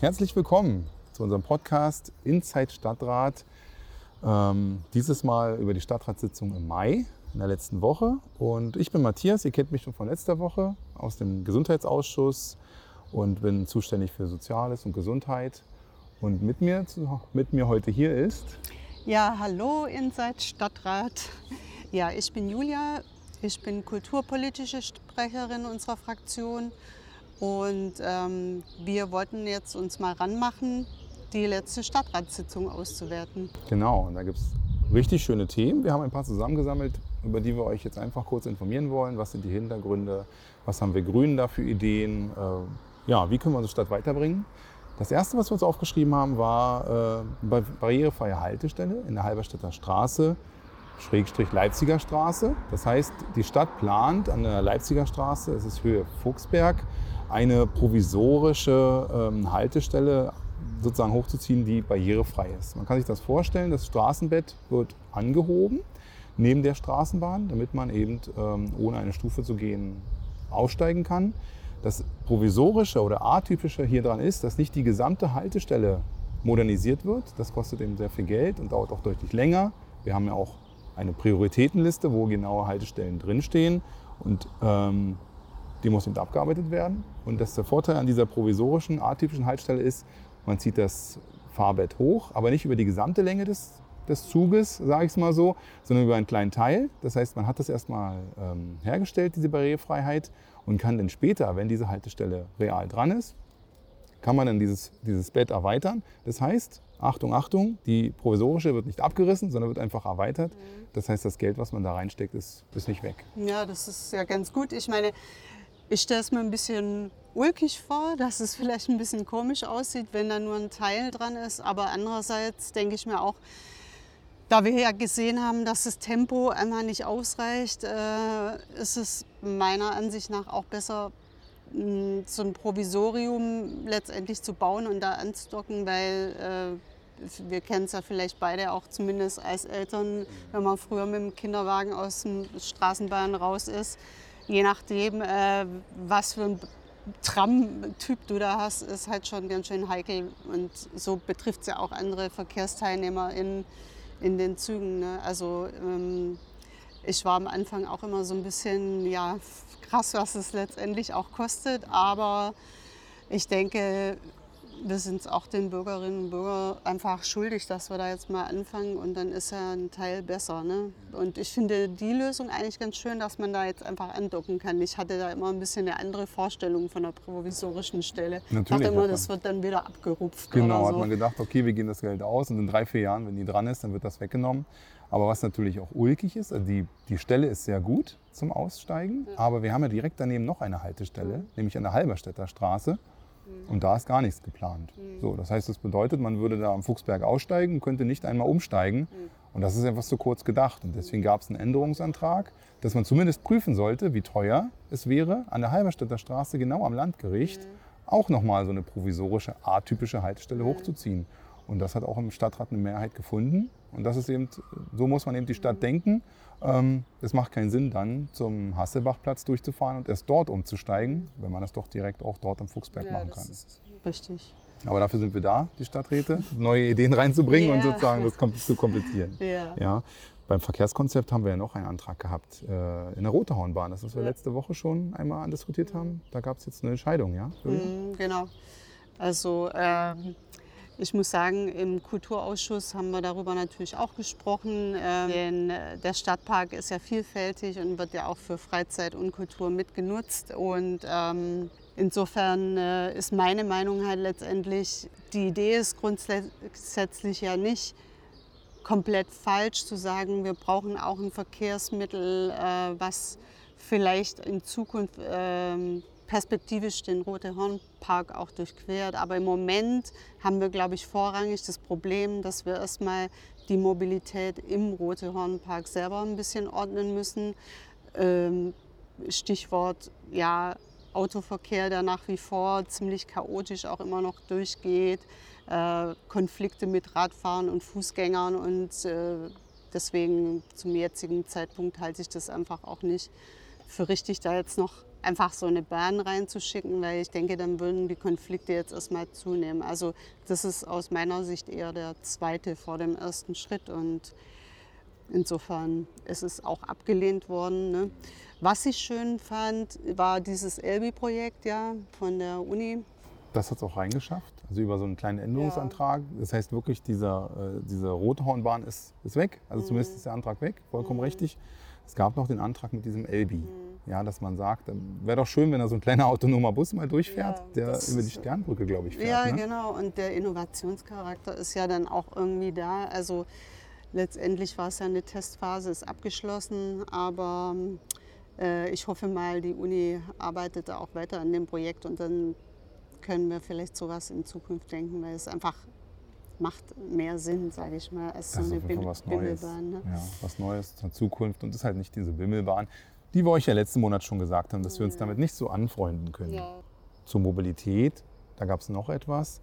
Herzlich willkommen zu unserem Podcast Inside Stadtrat. Ähm, dieses Mal über die Stadtratssitzung im Mai in der letzten Woche. Und ich bin Matthias, ihr kennt mich schon von letzter Woche aus dem Gesundheitsausschuss und bin zuständig für Soziales und Gesundheit. Und mit mir, mit mir heute hier ist. Ja, hallo Inside Stadtrat. Ja, ich bin Julia. Ich bin kulturpolitische Sprecherin unserer Fraktion und ähm, wir wollten jetzt uns mal ranmachen, die letzte Stadtratssitzung auszuwerten. Genau, und da gibt es richtig schöne Themen. Wir haben ein paar zusammengesammelt, über die wir euch jetzt einfach kurz informieren wollen. Was sind die Hintergründe? Was haben wir Grünen da für Ideen? Äh, ja, wie können wir unsere Stadt weiterbringen? Das erste, was wir uns aufgeschrieben haben, war äh, barrierefreie Haltestelle in der Halberstädter Straße, Schrägstrich Leipziger Straße. Das heißt, die Stadt plant an der Leipziger Straße, es ist Höhe Fuchsberg, eine provisorische ähm, Haltestelle sozusagen hochzuziehen, die barrierefrei ist. Man kann sich das vorstellen, das Straßenbett wird angehoben neben der Straßenbahn, damit man eben ähm, ohne eine Stufe zu gehen aussteigen kann. Das Provisorische oder Atypische hier dran ist, dass nicht die gesamte Haltestelle modernisiert wird. Das kostet eben sehr viel Geld und dauert auch deutlich länger. Wir haben ja auch eine Prioritätenliste, wo genaue Haltestellen drinstehen. Und ähm, die muss eben abgearbeitet werden. Und das der Vorteil an dieser provisorischen, atypischen Haltestelle ist, man zieht das Fahrbett hoch, aber nicht über die gesamte Länge des, des Zuges, sage ich es mal so, sondern über einen kleinen Teil. Das heißt, man hat das erstmal ähm, hergestellt, diese Barrierefreiheit, und kann dann später, wenn diese Haltestelle real dran ist, kann man dann dieses, dieses Bett erweitern. Das heißt, Achtung, Achtung, die provisorische wird nicht abgerissen, sondern wird einfach erweitert. Mhm. Das heißt, das Geld, was man da reinsteckt, ist, ist nicht weg. Ja, das ist ja ganz gut. Ich meine, ich stelle es mir ein bisschen ulkig vor, dass es vielleicht ein bisschen komisch aussieht, wenn da nur ein Teil dran ist. Aber andererseits denke ich mir auch, da wir ja gesehen haben, dass das Tempo einmal nicht ausreicht, äh, ist es meiner Ansicht nach auch besser, mh, so ein Provisorium letztendlich zu bauen und da anzudocken, weil äh, wir kennen es ja vielleicht beide auch zumindest als Eltern, wenn man früher mit dem Kinderwagen aus dem Straßenbahn raus ist je nachdem, äh, was für ein Tram-Typ du da hast, ist halt schon ganz schön heikel. Und so betrifft es ja auch andere Verkehrsteilnehmer in, in den Zügen. Ne? Also ähm, ich war am Anfang auch immer so ein bisschen, ja, krass, was es letztendlich auch kostet. Aber ich denke, wir sind es auch den Bürgerinnen und Bürgern einfach schuldig, dass wir da jetzt mal anfangen und dann ist ja ein Teil besser. Ne? Und ich finde die Lösung eigentlich ganz schön, dass man da jetzt einfach andocken kann. Ich hatte da immer ein bisschen eine andere Vorstellung von der provisorischen Stelle. Natürlich ich dachte immer, das wird dann wieder abgerupft. Genau, so. hat man gedacht, okay, wir gehen das Geld aus und in drei, vier Jahren, wenn die dran ist, dann wird das weggenommen. Aber was natürlich auch ulkig ist, also die, die Stelle ist sehr gut zum Aussteigen, ja. aber wir haben ja direkt daneben noch eine Haltestelle, mhm. nämlich an der Halberstädter Straße. Mhm. Und da ist gar nichts geplant. Mhm. So, das heißt, das bedeutet, man würde da am Fuchsberg aussteigen, könnte nicht einmal umsteigen. Mhm. Und das ist einfach zu kurz gedacht. Und deswegen gab es einen Änderungsantrag, dass man zumindest prüfen sollte, wie teuer es wäre, an der Halberstädter Straße genau am Landgericht mhm. auch nochmal so eine provisorische, atypische Haltestelle hochzuziehen. Und das hat auch im Stadtrat eine Mehrheit gefunden. Und das ist eben, so muss man eben die Stadt denken. Ähm, es macht keinen Sinn, dann zum Hasselbachplatz durchzufahren und erst dort umzusteigen, wenn man das doch direkt auch dort am Fuchsberg ja, machen kann. richtig. Aber dafür sind wir da, die Stadträte, neue Ideen reinzubringen ja. und sozusagen das zu komplizieren. Ja. ja. Beim Verkehrskonzept haben wir ja noch einen Antrag gehabt äh, in der Rotehornbahn, das was wir letzte Woche schon einmal diskutiert haben. Da gab es jetzt eine Entscheidung, ja? Mhm, genau. Also ähm, ich muss sagen, im Kulturausschuss haben wir darüber natürlich auch gesprochen, äh, denn äh, der Stadtpark ist ja vielfältig und wird ja auch für Freizeit und Kultur mitgenutzt. Und ähm, insofern äh, ist meine Meinung halt letztendlich, die Idee ist grundsätzlich ja nicht komplett falsch zu sagen, wir brauchen auch ein Verkehrsmittel, äh, was vielleicht in Zukunft ähm, perspektivisch den Rote Hornpark auch durchquert. Aber im Moment haben wir, glaube ich, vorrangig das Problem, dass wir erstmal die Mobilität im Rote Hornpark selber ein bisschen ordnen müssen. Ähm, Stichwort ja, Autoverkehr, der nach wie vor ziemlich chaotisch auch immer noch durchgeht, äh, Konflikte mit Radfahrern und Fußgängern und äh, deswegen zum jetzigen Zeitpunkt halte ich das einfach auch nicht für richtig, da jetzt noch einfach so eine Bahn reinzuschicken, weil ich denke, dann würden die Konflikte jetzt erstmal zunehmen. Also das ist aus meiner Sicht eher der zweite vor dem ersten Schritt und insofern ist es auch abgelehnt worden. Ne? Was ich schön fand, war dieses Elbi-Projekt ja, von der Uni. Das hat es auch reingeschafft, also über so einen kleinen Änderungsantrag. Ja. Das heißt wirklich, dieser, äh, diese Rothornbahn ist, ist weg, also mhm. zumindest ist der Antrag weg, vollkommen mhm. richtig. Es gab noch den Antrag mit diesem Elbi, mhm. Ja, dass man sagt, ähm, wäre doch schön, wenn da so ein kleiner autonomer Bus mal durchfährt, ja, der über die Sternbrücke, glaube ich, fährt. Ja, ne? genau. Und der Innovationscharakter ist ja dann auch irgendwie da. Also letztendlich war es ja eine Testphase, ist abgeschlossen, aber äh, ich hoffe mal, die Uni arbeitet da auch weiter an dem Projekt und dann können wir vielleicht sowas in Zukunft denken, weil es einfach macht mehr Sinn, sage ich mal, als so eine Bim was Bimmelbahn. Ne? Ja, was Neues zur Zukunft und ist halt nicht diese Bimmelbahn, die wir euch ja letzten Monat schon gesagt haben, dass wir uns damit nicht so anfreunden können. Ja. Zur Mobilität, da gab es noch etwas.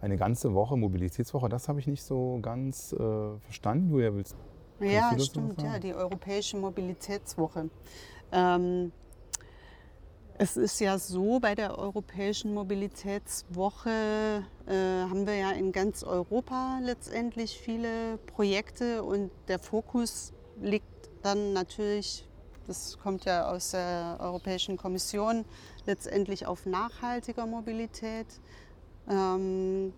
Eine ganze Woche, Mobilitätswoche, das habe ich nicht so ganz äh, verstanden. Julia, willst Ja, stimmt, ja, die Europäische Mobilitätswoche. Ähm, es ist ja so, bei der Europäischen Mobilitätswoche äh, haben wir ja in ganz Europa letztendlich viele Projekte und der Fokus liegt dann natürlich, das kommt ja aus der Europäischen Kommission, letztendlich auf nachhaltiger Mobilität. Ähm,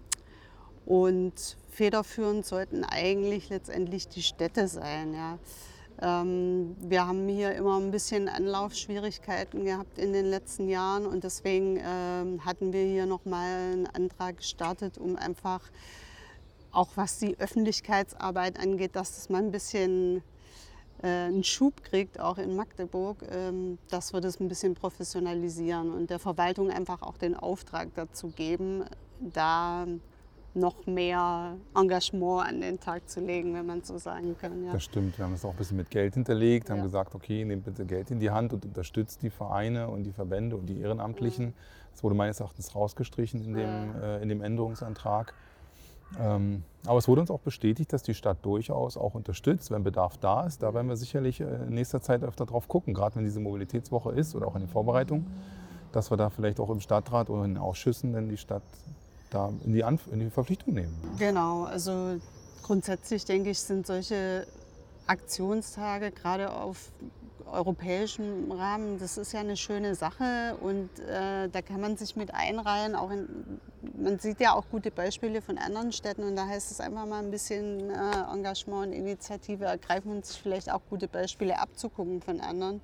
und federführend sollten eigentlich letztendlich die Städte sein. Ja. Ähm, wir haben hier immer ein bisschen Anlaufschwierigkeiten gehabt in den letzten Jahren und deswegen ähm, hatten wir hier nochmal einen Antrag gestartet, um einfach auch was die Öffentlichkeitsarbeit angeht, dass es mal ein bisschen einen Schub kriegt, auch in Magdeburg, ähm, dass wir das ein bisschen professionalisieren und der Verwaltung einfach auch den Auftrag dazu geben, da noch mehr Engagement an den Tag zu legen, wenn man so sagen kann. Ja. Das stimmt. Wir haben es auch ein bisschen mit Geld hinterlegt, haben ja. gesagt, okay, nehmt bitte Geld in die Hand und unterstützt die Vereine und die Verbände und die Ehrenamtlichen. Mhm. Das wurde meines Erachtens rausgestrichen in dem, äh, in dem Änderungsantrag. Ähm, aber es wurde uns auch bestätigt, dass die Stadt durchaus auch unterstützt, wenn Bedarf da ist. Da werden wir sicherlich äh, in nächster Zeit öfter drauf gucken, gerade wenn diese Mobilitätswoche ist oder auch in den Vorbereitungen, dass wir da vielleicht auch im Stadtrat oder in den Ausschüssen denn die Stadt da in die, Anf in die Verpflichtung nehmen. Genau, also grundsätzlich denke ich, sind solche Aktionstage gerade auf europäischem Rahmen, das ist ja eine schöne Sache und äh, da kann man sich mit einreihen. Auch in, man sieht ja auch gute Beispiele von anderen Städten und da heißt es einfach mal ein bisschen äh, Engagement und Initiative ergreifen und sich vielleicht auch gute Beispiele abzugucken von anderen.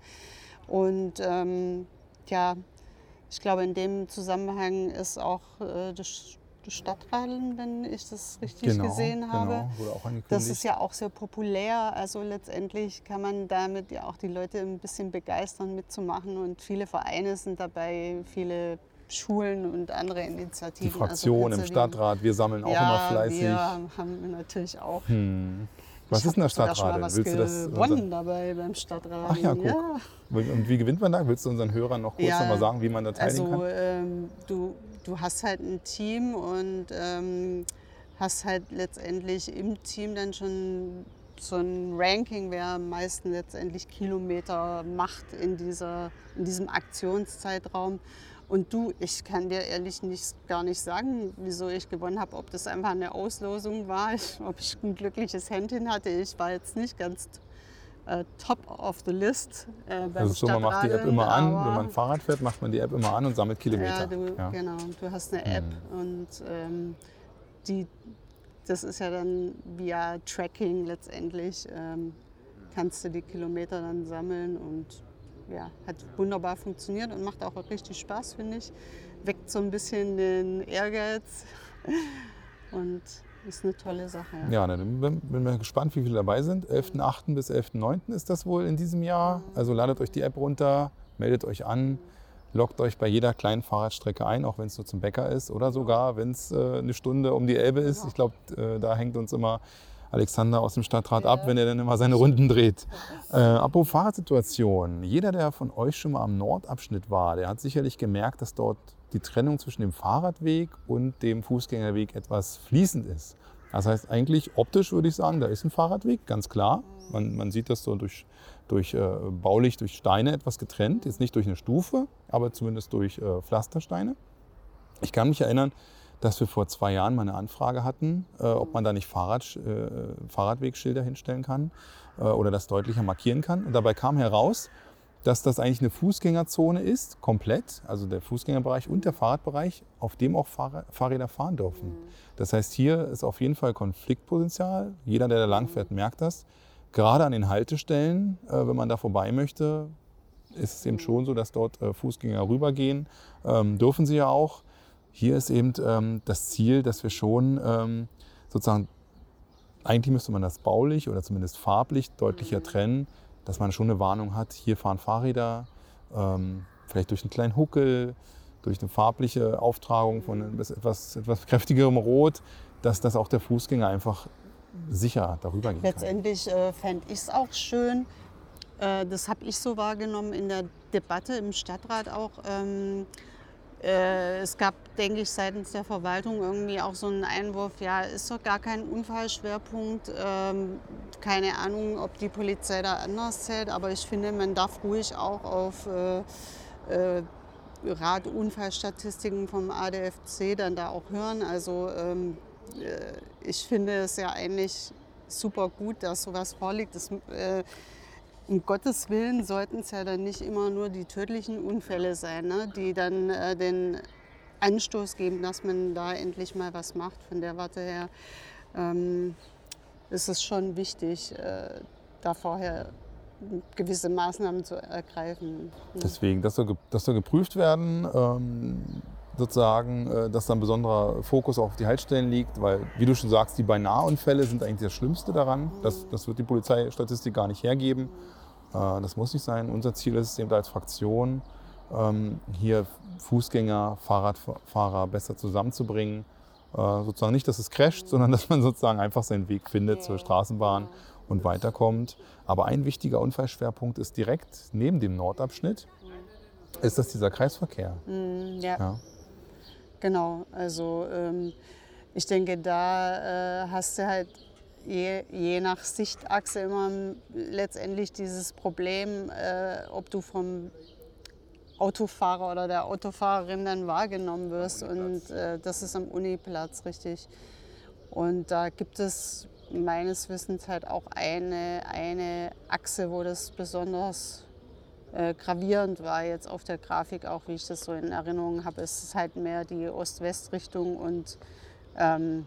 Und ähm, ja, ich glaube, in dem Zusammenhang ist auch äh, das Stadtradeln, wenn ich das richtig genau, gesehen genau. habe. Genau, das ist ja auch sehr populär. Also letztendlich kann man damit ja auch die Leute ein bisschen begeistern, mitzumachen. Und viele Vereine sind dabei, viele Schulen und andere Initiativen. Die Fraktion also im Stadtrat, wir sammeln auch ja, immer fleißig. Wir haben natürlich auch. Hm. Was ist denn der Stadtrat? Willst du das gewonnen dabei beim Stadtrat? Ach ja, guck. Ja. Und wie gewinnt man da? Willst du unseren Hörern noch kurz ja, noch mal sagen, wie man da teilnehmen also, kann? Ähm, du, du hast halt ein Team und ähm, hast halt letztendlich im Team dann schon so ein Ranking, wer am meisten letztendlich Kilometer macht in, dieser, in diesem Aktionszeitraum. Und du, ich kann dir ehrlich nicht, gar nicht sagen, wieso ich gewonnen habe. Ob das einfach eine Auslosung war, ob ich ein glückliches Händchen hatte. Ich war jetzt nicht ganz äh, top of the list. Äh, also so, man macht die App immer an. Wenn man Fahrrad fährt, macht man die App immer an und sammelt Kilometer. Ja, du, ja. genau. Du hast eine App hm. und ähm, die, das ist ja dann via Tracking letztendlich. Ähm, kannst du die Kilometer dann sammeln und ja, hat wunderbar funktioniert und macht auch richtig Spaß, finde ich. Weckt so ein bisschen den Ehrgeiz und ist eine tolle Sache. Ja, ja dann bin, bin mir gespannt, wie viele dabei sind. 11.8. bis 11.9. ist das wohl in diesem Jahr. Also ladet euch die App runter, meldet euch an, loggt euch bei jeder kleinen Fahrradstrecke ein, auch wenn es nur zum Bäcker ist oder sogar, wenn es äh, eine Stunde um die Elbe ist. Genau. Ich glaube, äh, da hängt uns immer Alexander aus dem Stadtrat ab, wenn er dann immer seine Runden dreht. Äh, apropos Fahrradsituation. Jeder, der von euch schon mal am Nordabschnitt war, der hat sicherlich gemerkt, dass dort die Trennung zwischen dem Fahrradweg und dem Fußgängerweg etwas fließend ist. Das heißt, eigentlich optisch würde ich sagen, da ist ein Fahrradweg, ganz klar. Man, man sieht das so durch, durch äh, baulich, durch Steine etwas getrennt. Jetzt nicht durch eine Stufe, aber zumindest durch äh, Pflastersteine. Ich kann mich erinnern, dass wir vor zwei Jahren mal eine Anfrage hatten, äh, ob man da nicht Fahrrad, äh, Fahrradwegschilder hinstellen kann äh, oder das deutlicher markieren kann. Und dabei kam heraus, dass das eigentlich eine Fußgängerzone ist, komplett, also der Fußgängerbereich und der Fahrradbereich, auf dem auch Fahrräder fahren dürfen. Mhm. Das heißt, hier ist auf jeden Fall Konfliktpotenzial. Jeder, der da lang fährt, merkt das. Gerade an den Haltestellen, äh, wenn man da vorbei möchte, ist es eben schon so, dass dort äh, Fußgänger rübergehen. Ähm, dürfen sie ja auch. Hier ist eben ähm, das Ziel, dass wir schon ähm, sozusagen, eigentlich müsste man das baulich oder zumindest farblich deutlicher mhm. trennen dass man schon eine Warnung hat, hier fahren Fahrräder, ähm, vielleicht durch einen kleinen Huckel, durch eine farbliche Auftragung von etwas, etwas kräftigerem Rot, dass das auch der Fußgänger einfach sicher darüber geht. Letztendlich äh, fände ich es auch schön, äh, das habe ich so wahrgenommen in der Debatte im Stadtrat auch, ähm, äh, es gab, denke ich, seitens der Verwaltung irgendwie auch so einen Einwurf, ja, ist doch gar kein Unfallschwerpunkt. Ähm, keine Ahnung, ob die Polizei da anders zählt, aber ich finde, man darf ruhig auch auf äh, äh, Radunfallstatistiken vom ADFC dann da auch hören. Also ähm, äh, ich finde es ja eigentlich super gut, dass sowas vorliegt. Das, äh, um Gottes Willen sollten es ja dann nicht immer nur die tödlichen Unfälle sein, ne? die dann äh, den Anstoß geben, dass man da endlich mal was macht. Von der Warte her ähm, ist es schon wichtig, äh, da vorher gewisse Maßnahmen zu ergreifen. Deswegen, das soll, das soll geprüft werden. Ähm, sozusagen, äh, dass da ein besonderer Fokus auf die Haltestellen liegt, weil, wie du schon sagst, die Beinahe-Unfälle sind eigentlich das Schlimmste daran. Das, das wird die Polizeistatistik gar nicht hergeben. Äh, das muss nicht sein. Unser Ziel ist es eben als Fraktion, ähm, hier Fußgänger, Fahrradfahrer besser zusammenzubringen. Äh, sozusagen nicht, dass es crasht, sondern dass man sozusagen einfach seinen Weg findet zur Straßenbahn und weiterkommt. Aber ein wichtiger Unfallschwerpunkt ist direkt neben dem Nordabschnitt, ist das dieser Kreisverkehr. Mm, ja. ja. Genau, also ähm, ich denke, da äh, hast du halt je, je, nach Sichtachse immer letztendlich dieses Problem, äh, ob du vom Autofahrer oder der Autofahrerin dann wahrgenommen wirst. Und äh, das ist am Uniplatz richtig. Und da gibt es meines Wissens halt auch eine, eine Achse, wo das besonders äh, gravierend war jetzt auf der Grafik, auch wie ich das so in Erinnerung habe. Es ist halt mehr die Ost-West-Richtung und ähm,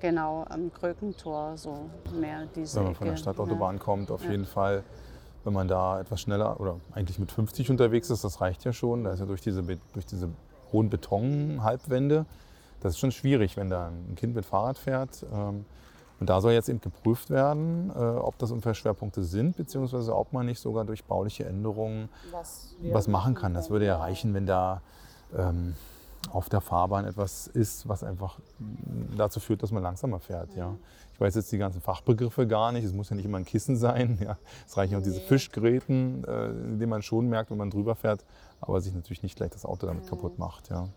genau am Krökentor so mehr diese Wenn man von der Stadtautobahn ja. kommt, auf ja. jeden Fall. Wenn man da etwas schneller oder eigentlich mit 50 unterwegs ist, das reicht ja schon. Da ist ja durch diese, durch diese hohen Betonhalbwände, das ist schon schwierig, wenn da ein Kind mit Fahrrad fährt. Ähm, und da soll jetzt eben geprüft werden, äh, ob das Unfallschwerpunkte sind, beziehungsweise ob man nicht sogar durch bauliche Änderungen was, was machen kann. Das würde ja reichen, wenn da ähm, auf der Fahrbahn etwas ist, was einfach dazu führt, dass man langsamer fährt. Ja. Ich weiß jetzt die ganzen Fachbegriffe gar nicht. Es muss ja nicht immer ein Kissen sein. Ja. Es reichen auch diese Fischgräten, äh, denen man schon merkt, wenn man drüber fährt, aber sich natürlich nicht gleich das Auto damit kaputt macht. Ja.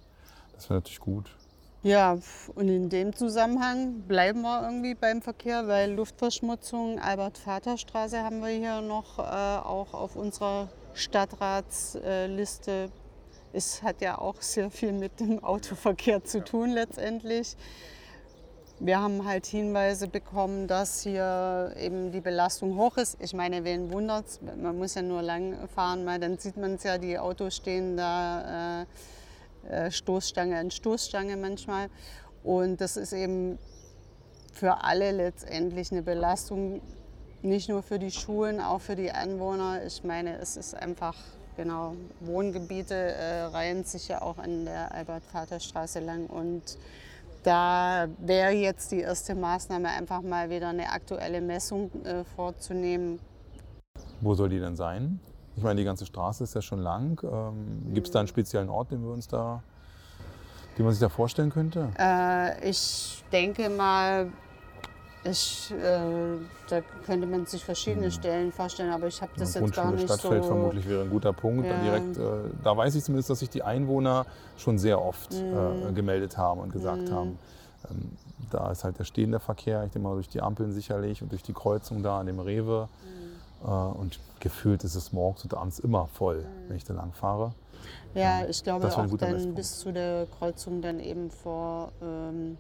Das wäre natürlich gut. Ja, und in dem Zusammenhang bleiben wir irgendwie beim Verkehr, weil Luftverschmutzung, Albert-Vater-Straße haben wir hier noch äh, auch auf unserer Stadtratsliste. Es hat ja auch sehr viel mit dem Autoverkehr zu tun letztendlich. Wir haben halt Hinweise bekommen, dass hier eben die Belastung hoch ist. Ich meine, wen wundert es? Man muss ja nur lang fahren, mal, dann sieht man es ja, die Autos stehen da. Äh, äh, Stoßstange an Stoßstange manchmal. Und das ist eben für alle letztendlich eine Belastung, nicht nur für die Schulen, auch für die Anwohner. Ich meine, es ist einfach, genau, Wohngebiete äh, reihen sich ja auch an der Albert-Vater-Straße lang. Und da wäre jetzt die erste Maßnahme, einfach mal wieder eine aktuelle Messung äh, vorzunehmen. Wo soll die denn sein? Ich meine, die ganze Straße ist ja schon lang. Ähm, Gibt es da einen speziellen Ort, den wir uns da, den man sich da vorstellen könnte? Äh, ich denke mal, ich, äh, da könnte man sich verschiedene hm. Stellen vorstellen, aber ich habe das ja, jetzt gar nicht Stadtfeld so... vermutlich wäre ein guter Punkt. Ja. Direkt, äh, da weiß ich zumindest, dass sich die Einwohner schon sehr oft hm. äh, gemeldet haben und gesagt hm. haben, Ähm, da ist halt der stehende Verkehr, ich denke mal durch die Ampeln sicherlich und durch die Kreuzung da an dem Rewe. Mhm. Äh, und gefühlt ist es morgens und abends immer voll, mhm. wenn ich da lang fahre. Ja, ich glaube auch dann bis zu der Kreuzung dann eben vor ähm,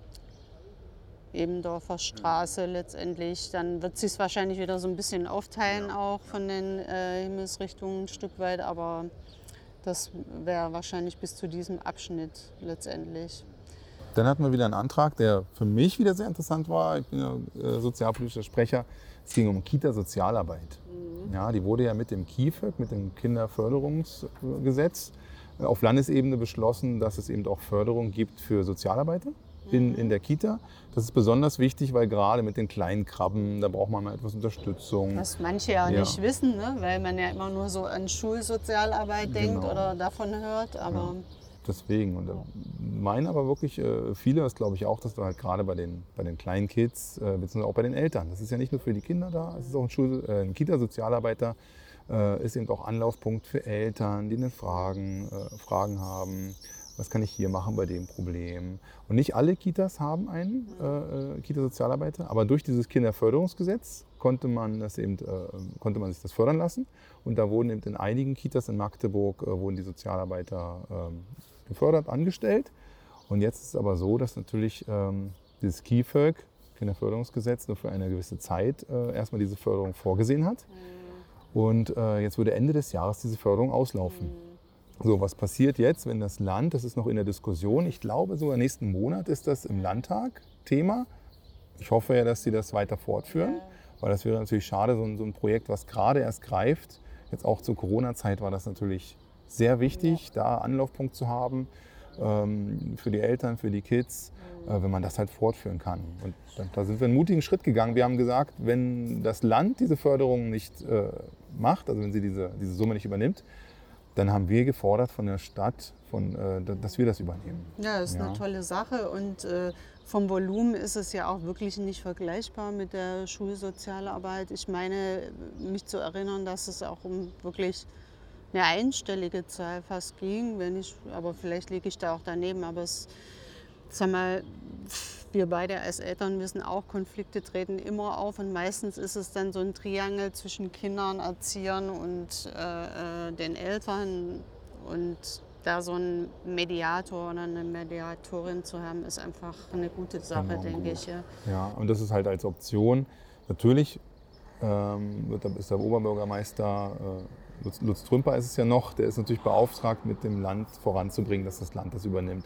Ebendorfer Straße letztendlich. Dann wird sich es wahrscheinlich wieder so ein bisschen aufteilen auch von den äh, Himmelsrichtungen ein Stück weit, aber das wäre wahrscheinlich bis zu diesem Abschnitt letztendlich. Dann hatten wir wieder einen Antrag, der für mich wieder sehr interessant war. Ich bin ja äh, sozialpolitischer Sprecher. Es ging um Kita-Sozialarbeit. Mhm. Ja, die wurde ja mit dem KIFÖG, mit dem Kinderförderungsgesetz, äh, auf Landesebene beschlossen, dass es eben auch Förderung gibt für Sozialarbeiter in, in der Kita. Das ist besonders wichtig, weil gerade mit den kleinen Krabben, da braucht man mal etwas Unterstützung. Was manche ja, ja. nicht wissen, ne? weil man ja immer nur so an Schulsozialarbeit genau. denkt oder davon hört. Aber ja. Deswegen. Und meinen aber wirklich äh, viele, das glaube ich auch, dass du halt gerade bei den, bei den kleinen Kids, äh, beziehungsweise auch bei den Eltern, das ist ja nicht nur für die Kinder da, es ist auch ein, Schul äh, ein Kita-Sozialarbeiter, äh, ist eben auch Anlaufpunkt für Eltern, die eine Fragen, äh, Fragen haben was kann ich hier machen bei dem Problem. Und nicht alle Kitas haben einen äh, äh, Kita-Sozialarbeiter, aber durch dieses Kinderförderungsgesetz konnte man, das eben, äh, konnte man sich das fördern lassen. Und da wurden eben in einigen Kitas in Magdeburg äh, wurden die Sozialarbeiter ähm, gefördert, angestellt. Und jetzt ist es aber so, dass natürlich ähm, dieses KIföG, Kinderförderungsgesetz, nur für eine gewisse Zeit äh, erstmal diese Förderung vorgesehen hat. Mhm. Und äh, jetzt würde Ende des Jahres diese Förderung auslaufen. So, was passiert jetzt, wenn das Land, das ist noch in der Diskussion, ich glaube sogar nächsten Monat ist das im Landtag Thema. Ich hoffe ja, dass sie das weiter fortführen, ja. weil das wäre natürlich schade, so ein, so ein, Projekt, was gerade erst greift. Jetzt auch zur Corona-Zeit war das natürlich sehr wichtig, ja. da Anlaufpunkt zu haben ähm, für die Eltern, für die Kids, äh, wenn man das halt fortführen kann. Und da, da, sind wir einen mutigen Schritt gegangen. Wir haben gesagt, wenn das Land diese Förderung nicht äh, macht, also wenn sie diese, diese Summe nicht übernimmt, dann haben wir gefordert von der Stadt, von, äh, dass wir das übernehmen. Ja, das ist ja. eine tolle Sache und äh, vom Volumen ist es ja auch wirklich nicht vergleichbar mit der Schulsozialarbeit. Ich meine, mich zu erinnern, dass es auch um wirklich eine einstellige Zahl fast ging, wenn ich, aber vielleicht liege ich da auch daneben, aber es, sag mal, wir beide als Eltern wissen auch, Konflikte treten immer auf und meistens ist es dann so ein Triangel zwischen Kindern, Erziehern und äh, äh den Eltern. Und da so ein Mediator oder eine Mediatorin zu haben, ist einfach eine gute Sache, genau, denke gut. ich. Ja. ja, und das ist halt als Option. Natürlich ähm, ist der Oberbürgermeister äh, Lutz, Lutz Trümper ist es ja noch, der ist natürlich beauftragt, mit dem Land voranzubringen, dass das Land das übernimmt.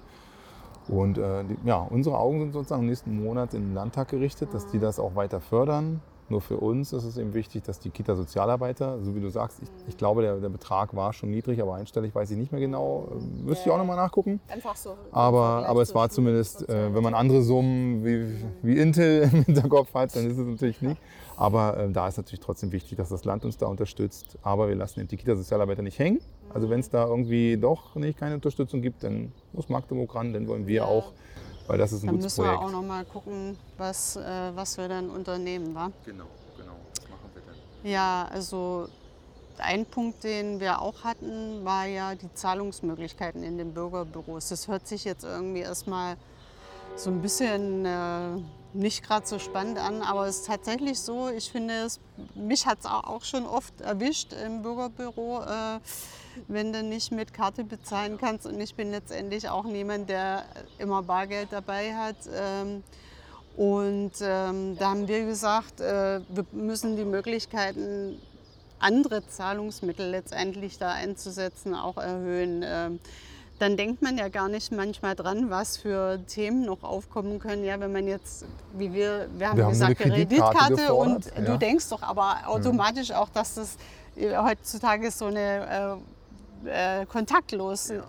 Und äh, die, ja, unsere Augen sind sozusagen nächsten Monat in den Landtag gerichtet, dass die das auch weiter fördern. Nur für uns ist es eben wichtig, dass die Kita-Sozialarbeiter, so wie du sagst, ich, ich glaube, der, der, Betrag war schon niedrig, aber einstellig weiß ich nicht mehr genau. Äh, müsste ja. ich auch nochmal nachgucken. Einfach so. Aber, aber es war zumindest, äh, wenn man andere Summen wie, wie Intel im Hinterkopf hat, dann ist es natürlich nicht. Aber äh, da ist natürlich trotzdem wichtig, dass das Land uns da unterstützt. Aber wir lassen eben die Kita-Sozialarbeiter nicht hängen. Also wenn es da irgendwie doch nicht keine Unterstützung gibt, dann muss Magdeburg ran, dann wollen wir ja. auch, weil das ist ein dann gutes Projekt. Dann müssen wir auch noch mal gucken, was, äh, was wir dann unternehmen, wa? Genau, genau. Was machen wir denn? Ja, also ein Punkt, den wir auch hatten, war ja die Zahlungsmöglichkeiten in den Bürgerbüros. Das hört sich jetzt irgendwie erstmal so ein bisschen äh, nicht gerade so spannend an, aber es ist tatsächlich so, ich finde es, mich hat es auch schon oft erwischt im Bürgerbüro, äh, wenn du nicht mit Karte bezahlen kannst und ich bin letztendlich auch niemand, der immer Bargeld dabei hat. Ähm, und ähm, da haben wir gesagt, äh, wir müssen die Möglichkeiten, andere Zahlungsmittel letztendlich da einzusetzen, auch erhöhen. Ähm, dann denkt man ja gar nicht manchmal dran, was für Themen noch aufkommen können. Ja, wenn man jetzt, wie wir, wir haben wir gesagt, haben Kreditkarte, Kreditkarte und ja. du denkst doch aber automatisch auch, dass das äh, heutzutage so eine äh, äh, kontaktlose ja.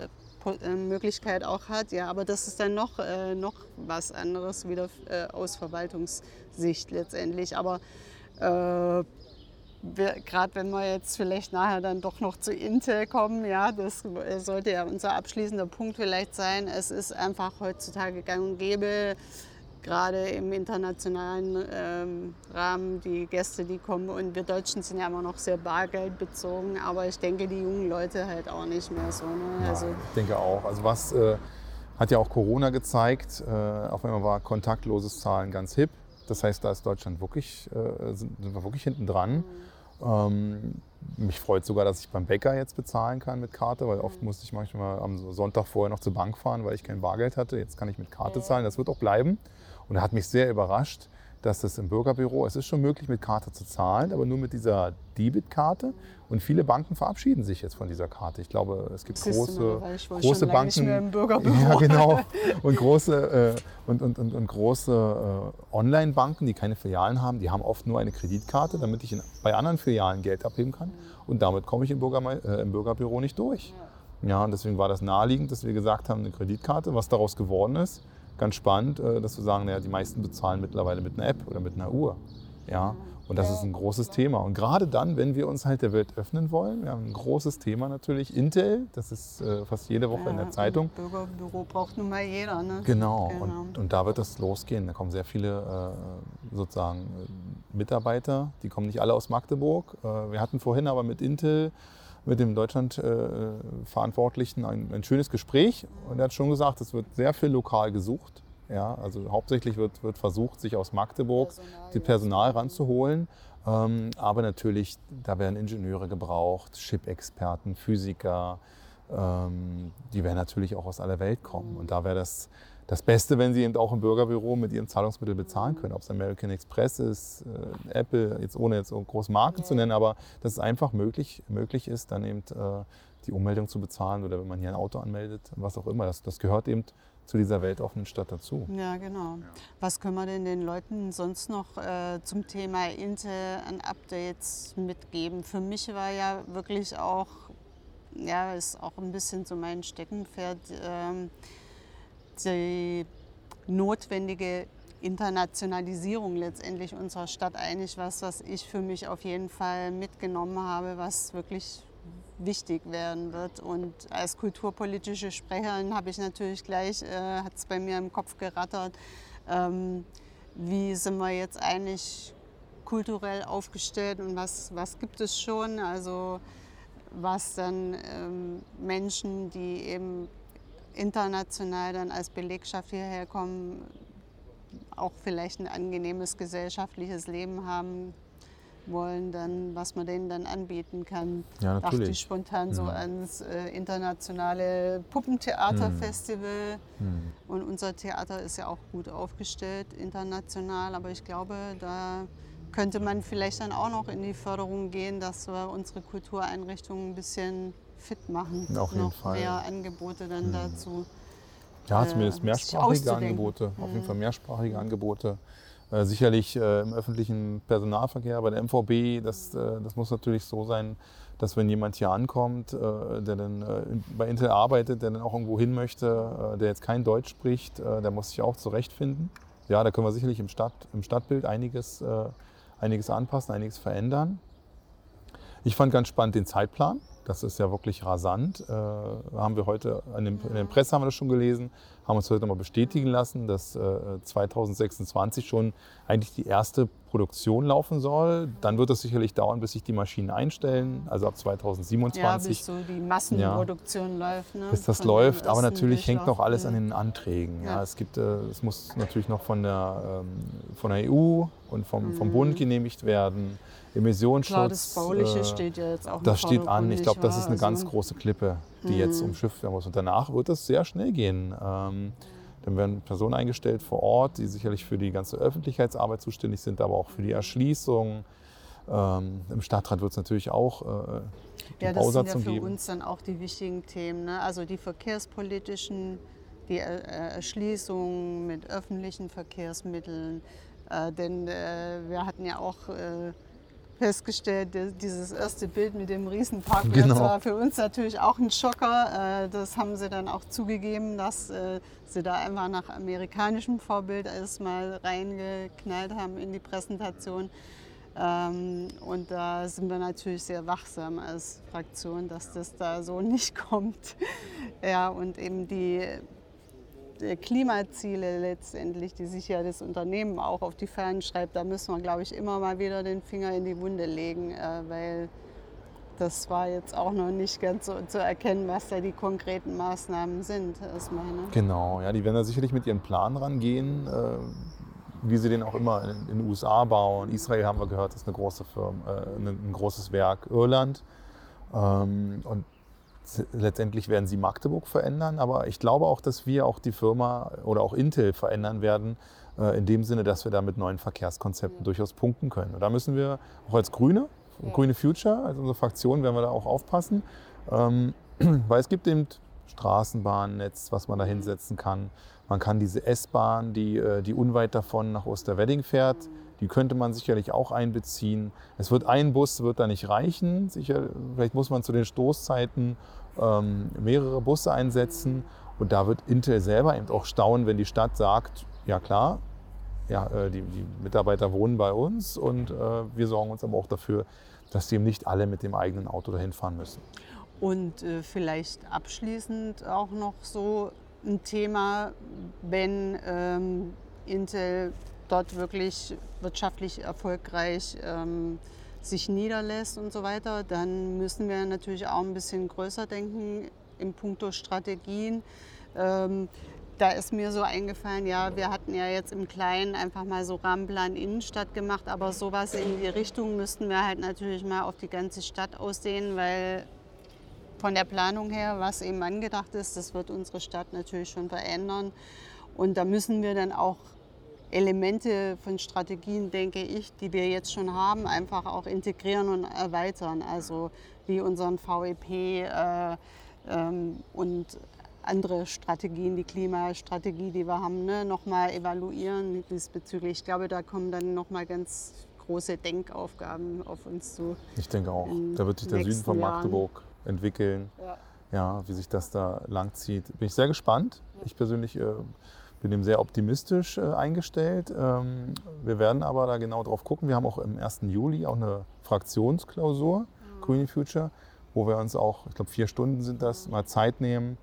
Äh, Möglichkeit auch hat. Ja, aber das ist dann noch, äh, noch was anderes wieder äh, aus Verwaltungssicht letztendlich. Aber gerade wenn wir jetzt vielleicht nachher dann doch noch zu Intel kommen, ja, das sollte ja unser abschließender Punkt vielleicht sein. Es ist einfach heutzutage gang und gäbe, gerade im internationalen ähm, Rahmen, die Gäste, die kommen. Und wir Deutschen sind ja immer noch sehr bargeldbezogen, aber ich denke, die jungen Leute halt auch nicht mehr so. Ne? Also, ja, ich denke auch. Also was... Äh Hat ja auch Corona gezeigt. Äh, auf einmal war kontaktloses Zahlen ganz hip. Das heißt, da ist Deutschland wirklich, äh, sind, sind wir wirklich hinten dran. Ähm, mich freut sogar, dass ich beim Bäcker jetzt bezahlen kann mit Karte, weil oft musste ich manchmal am Sonntag vorher noch zur Bank fahren, weil ich kein Bargeld hatte. Jetzt kann ich mit Karte zahlen. Das wird auch bleiben. Und er hat mich sehr überrascht, dass das im Bürgerbüro, es ist schon möglich, mit Karte zu zahlen, aber nur mit dieser Debitkarte. Und viele Banken verabschieden sich jetzt von dieser Karte. Ich glaube, es gibt große, mal, große Banken. Nicht mehr im Bürgerbüro. Ja, genau. Und große, äh, und, und, und, und, große äh, Online-Banken, die keine Filialen haben, die haben oft nur eine Kreditkarte, damit ich in, bei anderen Filialen Geld abheben kann. Und damit komme ich im, Bürger, äh, im Bürgerbüro nicht durch. Ja, und deswegen war das naheliegend, dass wir gesagt haben, eine Kreditkarte, was daraus geworden ist ganz spannend, äh, dass wir sagen, naja, die meisten bezahlen mittlerweile mit einer App oder mit einer Uhr. Ja, und das ist ein großes Thema. Und gerade dann, wenn wir uns halt der Welt öffnen wollen, wir haben ein großes Thema natürlich, Intel, das ist äh, fast jede Woche ja, in der Zeitung. Bürgerbüro braucht nun mal jeder. Ne? Genau, genau. Und, und, da wird das losgehen. Da kommen sehr viele äh, sozusagen Mitarbeiter, die kommen nicht alle aus Magdeburg. Äh, wir hatten vorhin aber mit Intel mit dem Deutschland-Verantwortlichen ein, ein, schönes Gespräch und er hat schon gesagt, es wird sehr viel lokal gesucht. Ja, also hauptsächlich wird, wird versucht, sich aus Magdeburg Personal, die Personal ranzuholen. Ähm, aber natürlich, da werden Ingenieure gebraucht, Chip-Experten, Physiker, ähm, die werden natürlich auch aus aller Welt kommen. Und da wäre das das Beste, wenn Sie eben auch im Bürgerbüro mit Ihren Zahlungsmitteln bezahlen können. Ob es American Express ist, äh, Apple, jetzt ohne jetzt so große Marken ja. zu nennen, aber dass es einfach möglich, möglich ist, dann eben äh, die Ummeldung zu bezahlen oder wenn man hier ein Auto anmeldet, was auch immer. Das, das gehört eben zu dieser weltoffenen Stadt dazu. Ja, genau. Ja. Was können wir denn den Leuten sonst noch äh, zum Thema Intel an Updates mitgeben? Für mich war ja wirklich auch, ja, ist auch ein bisschen so mein Steckenpferd. Ähm, die notwendige Internationalisierung letztendlich unserer Stadt eigentlich was, was ich für mich auf jeden Fall mitgenommen habe, was wirklich wichtig werden wird. Und als kulturpolitische Sprecherin habe ich natürlich gleich, äh, hat es bei mir im Kopf gerattert, ähm, wie sind wir jetzt eigentlich kulturell aufgestellt und was, was gibt es schon? Also was dann ähm, Menschen, die eben international dann als Belegschaft hierher kommen, auch vielleicht ein angenehmes gesellschaftliches Leben haben wollen, dann was man denen dann anbieten kann. Ja, natürlich. Dachte ich spontan mhm. so ans äh, internationale Puppentheaterfestival. Mhm. mhm. Und unser Theater ist ja auch gut aufgestellt international, aber ich glaube, da könnte man vielleicht dann auch noch in die Förderung gehen, dass wir unsere Kultureinrichtungen ein bisschen fit machen. Auf jeden noch Fall. mehr Angebote dann hm. dazu. Ja, zumindest äh, mehrsprachige Angebote. Auf jeden hm. Fall mehrsprachige Angebote. Äh, sicherlich äh, im öffentlichen Personalverkehr, bei der MVB, das, äh, das muss natürlich so sein, dass wenn jemand hier ankommt, äh, der dann bei Intel arbeitet, der dann auch irgendwo hin möchte, der jetzt kein Deutsch spricht, der muss sich auch zurechtfinden. Ja, da können wir sicherlich im, Stadt, im Stadtbild einiges, einiges anpassen, einiges verändern. Ich fand ganz spannend den Zeitplan. Das ist ja wirklich rasant. Äh, haben wir heute, in, dem, in der Presse haben wir das schon gelesen, haben uns heute nochmal bestätigen lassen, dass äh, 2026 schon eigentlich die erste Produktion laufen soll. Dann wird es sicherlich dauern, bis sich die Maschinen einstellen, also ab 2027. Ja, bis so die Massenproduktion ja, läuft. Ne? Bis das von läuft, aber natürlich hängt noch alles an den Anträgen. Ja. ja es, gibt, äh, es muss natürlich noch von der, ähm, von der EU und vom, vom mhm. Bund genehmigt werden. Emissionsschutz. Klar, das Bauliche äh, steht ja jetzt auch Das steht an. Ich glaube, das ist eine ganz große Klippe, die mhm. jetzt umschifft werden muss. Und danach wird es sehr schnell gehen. Ähm, dann werden Personen eingestellt vor Ort, die sicherlich für die ganze Öffentlichkeitsarbeit zuständig sind, aber auch für die Erschließung. Ähm, Im Stadtrat wird es natürlich auch äh, ja, das sind ja für geben. uns dann auch die wichtigen Themen. Ne? Also die verkehrspolitischen, die Erschließung mit öffentlichen Verkehrsmitteln. Äh, denn äh, wir hatten ja auch äh, festgestellt, dieses erste Bild mit dem Riesenparkplatz genau. war für uns natürlich auch ein Schocker. Äh, das haben sie dann auch zugegeben, dass äh, sie da einfach nach amerikanischem Vorbild erstmal reingeknallt haben in die Präsentation. Ähm, und da sind wir natürlich sehr wachsam als Fraktion, dass das da so nicht kommt. Ja, und eben die Klimaziele letztendlich, die sich ja das Unternehmen auch auf die Fahnen schreibt, da müssen wir, glaube ich, immer mal wieder den Finger in die Wunde legen, äh, weil das war jetzt auch noch nicht ganz so zu erkennen, was da die konkreten Maßnahmen sind erstmal. Ne? Genau, ja, die werden da sicherlich mit ihren Plan rangehen, äh, wie sie den auch immer in, den USA bauen. Israel haben wir gehört, ist eine große Firma, äh, ein großes Werk. Irland. Ähm, und letztendlich werden sie Magdeburg verändern, aber ich glaube auch, dass wir auch die Firma oder auch Intel verändern werden, äh, in dem Sinne, dass wir da mit neuen Verkehrskonzepten ja. durchaus punkten können. Und da müssen wir auch als Grüne ja. Grüne Future, also unsere Fraktion, werden wir da auch aufpassen. Ähm, weil es gibt eben Straßenbahnnetz, was man da hinsetzen kann. Man kann diese S-Bahn, die, äh, die unweit davon nach Osterwedding fährt, die könnte man sicherlich auch einbeziehen. Es wird ein Bus wird da nicht reichen. Sicher, vielleicht muss man zu den Stoßzeiten ähm, mehrere Busse einsetzen. Und da wird Intel selber eben auch staunen, wenn die Stadt sagt, ja klar, ja, äh, die, die, Mitarbeiter wohnen bei uns und äh, wir sorgen uns aber auch dafür, dass die eben nicht alle mit dem eigenen Auto dahin fahren müssen. Und äh, vielleicht abschließend auch noch so ein Thema, wenn ähm, Intel dort wirklich wirtschaftlich erfolgreich ähm, sich niederlässt und so weiter, dann müssen wir natürlich auch ein bisschen größer denken im Punkto Strategien. Ähm, da ist mir so eingefallen, ja, wir hatten ja jetzt im Kleinen einfach mal so Rahmenplan Innenstadt gemacht, aber sowas in die Richtung müssten wir halt natürlich mal auf die ganze Stadt aussehen, weil von der Planung her, was eben angedacht ist, das wird unsere Stadt natürlich schon verändern. Und da müssen wir dann auch Elemente von Strategien, denke ich, die wir jetzt schon haben, einfach auch integrieren und erweitern. Also wie unseren VEP äh, ähm, und andere Strategien, die Klimastrategie, die wir haben, ne, nochmal evaluieren diesbezüglich. Ich glaube, da kommen dann nochmal ganz große Denkaufgaben auf uns zu. Ich denke auch. Da wird sich der Süden von Magdeburg Jahren. entwickeln. Ja. ja. wie sich das da langzieht. Bin ich sehr gespannt. Ja. Ich persönlich äh, bin dem sehr optimistisch äh, eingestellt. Ähm, wir werden aber da genau drauf gucken. Wir haben auch im 1. Juli auch eine Fraktionsklausur, mhm. Green Future, wo wir uns auch, ich glaube vier Stunden sind das, mal Zeit nehmen,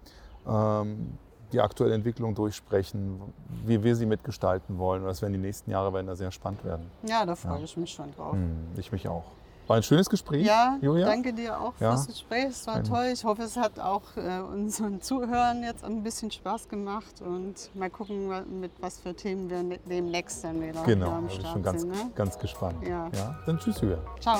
ähm, die aktuelle Entwicklung durchsprechen, wie wir sie mitgestalten wollen. Das werden die nächsten Jahre werden da sehr spannend werden. Ja, da freue ja. ich mich schon drauf. Hm, ich mich auch. War ein schönes Gespräch. Ja, Julia. danke dir auch ja. fürs Gespräch. Es war ein toll. Ich hoffe, es hat auch äh, unseren Zuhörern jetzt ein bisschen Spaß gemacht und mal gucken, mit was für Themen wir ne-, demnächst dann wieder genau, am Start schon ganz, sind. Ne? ganz gespannt. Ja. ja. Dann tschüss, Julia. Ciao.